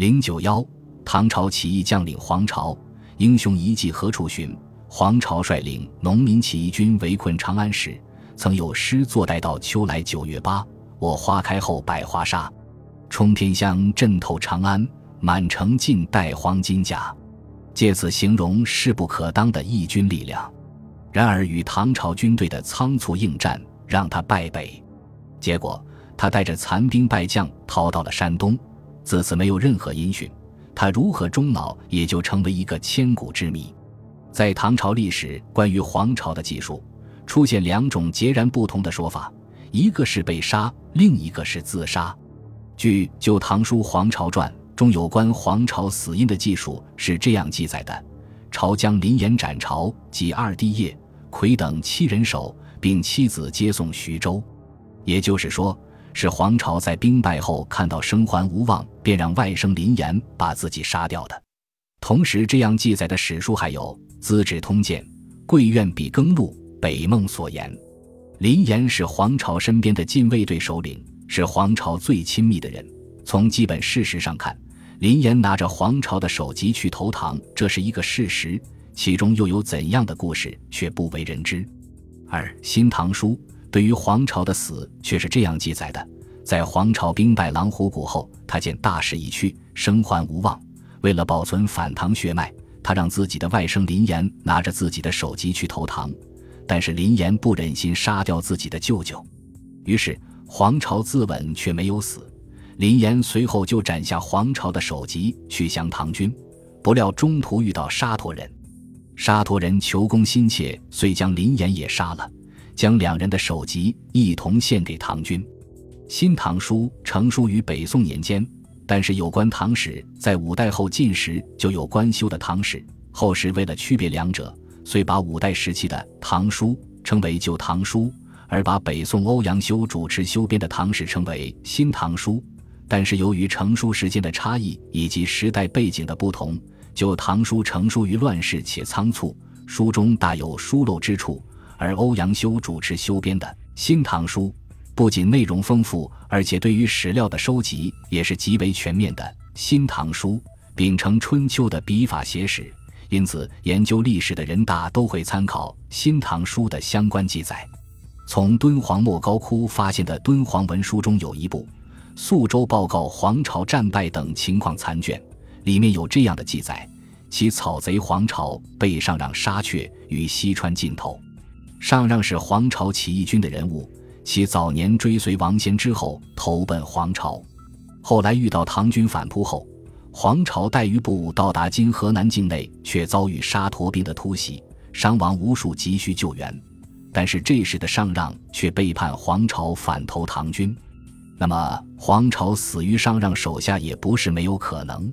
零九幺，唐朝起义将领黄巢，英雄遗迹何处寻？黄巢率领农民起义军围困长安时，曾有诗作：“待到秋来九月八，我花开后百花杀。冲天香，震透长安，满城尽带黄金甲。”借此形容势不可当的义军力量。然而，与唐朝军队的仓促应战让他败北，结果他带着残兵败将逃到了山东。自此没有任何音讯，他如何终老也就成为一个千古之谜。在唐朝历史关于黄巢的记述，出现两种截然不同的说法：一个是被杀，另一个是自杀。据《旧唐书·黄巢传》中有关黄巢死因的记述是这样记载的：朝将林延斩朝及二弟叶奎等七人首，并妻子接送徐州。也就是说，是黄巢在兵败后看到生还无望，便让外甥林延把自己杀掉的。同时，这样记载的史书还有。《资治通鉴·贵院笔耕录》北梦所言，林岩是黄巢身边的禁卫队首领，是黄巢最亲密的人。从基本事实上看，林岩拿着黄巢的首级去投唐，这是一个事实。其中又有怎样的故事，却不为人知。而《新唐书》对于黄巢的死却是这样记载的：在黄巢兵败狼虎谷后，他见大势已去，生还无望，为了保存反唐血脉。他让自己的外甥林岩拿着自己的首级去投唐，但是林岩不忍心杀掉自己的舅舅，于是黄巢自刎却没有死。林岩随后就斩下黄巢的首级去降唐军，不料中途遇到沙陀人，沙陀人求功心切，遂将林岩也杀了，将两人的首级一同献给唐军。《新唐书》成书于北宋年间。但是有关唐史，在五代后晋时就有官修的唐史，后世为了区别两者，遂把五代时期的唐书称为旧唐书，而把北宋欧阳修主持修编的唐史称为新唐书。但是由于成书时间的差异以及时代背景的不同，旧唐书成书于乱世且仓促，书中大有疏漏之处，而欧阳修主持修编的新唐书。不仅内容丰富，而且对于史料的收集也是极为全面的。《新唐书》秉承春秋的笔法写史，因此研究历史的人大都会参考《新唐书》的相关记载。从敦煌莫高窟发现的敦煌文书中有一部《宿州报告黄巢战败等情况残卷》，里面有这样的记载：其草贼黄巢被上让杀却于西川尽头。上让是黄巢起义军的人物。其早年追随王先之后投奔黄巢，后来遇到唐军反扑后，黄巢带余部到达今河南境内，却遭遇沙陀兵的突袭，伤亡无数，急需救援。但是这时的上让却背叛黄巢，反投唐军。那么黄巢死于上让手下也不是没有可能。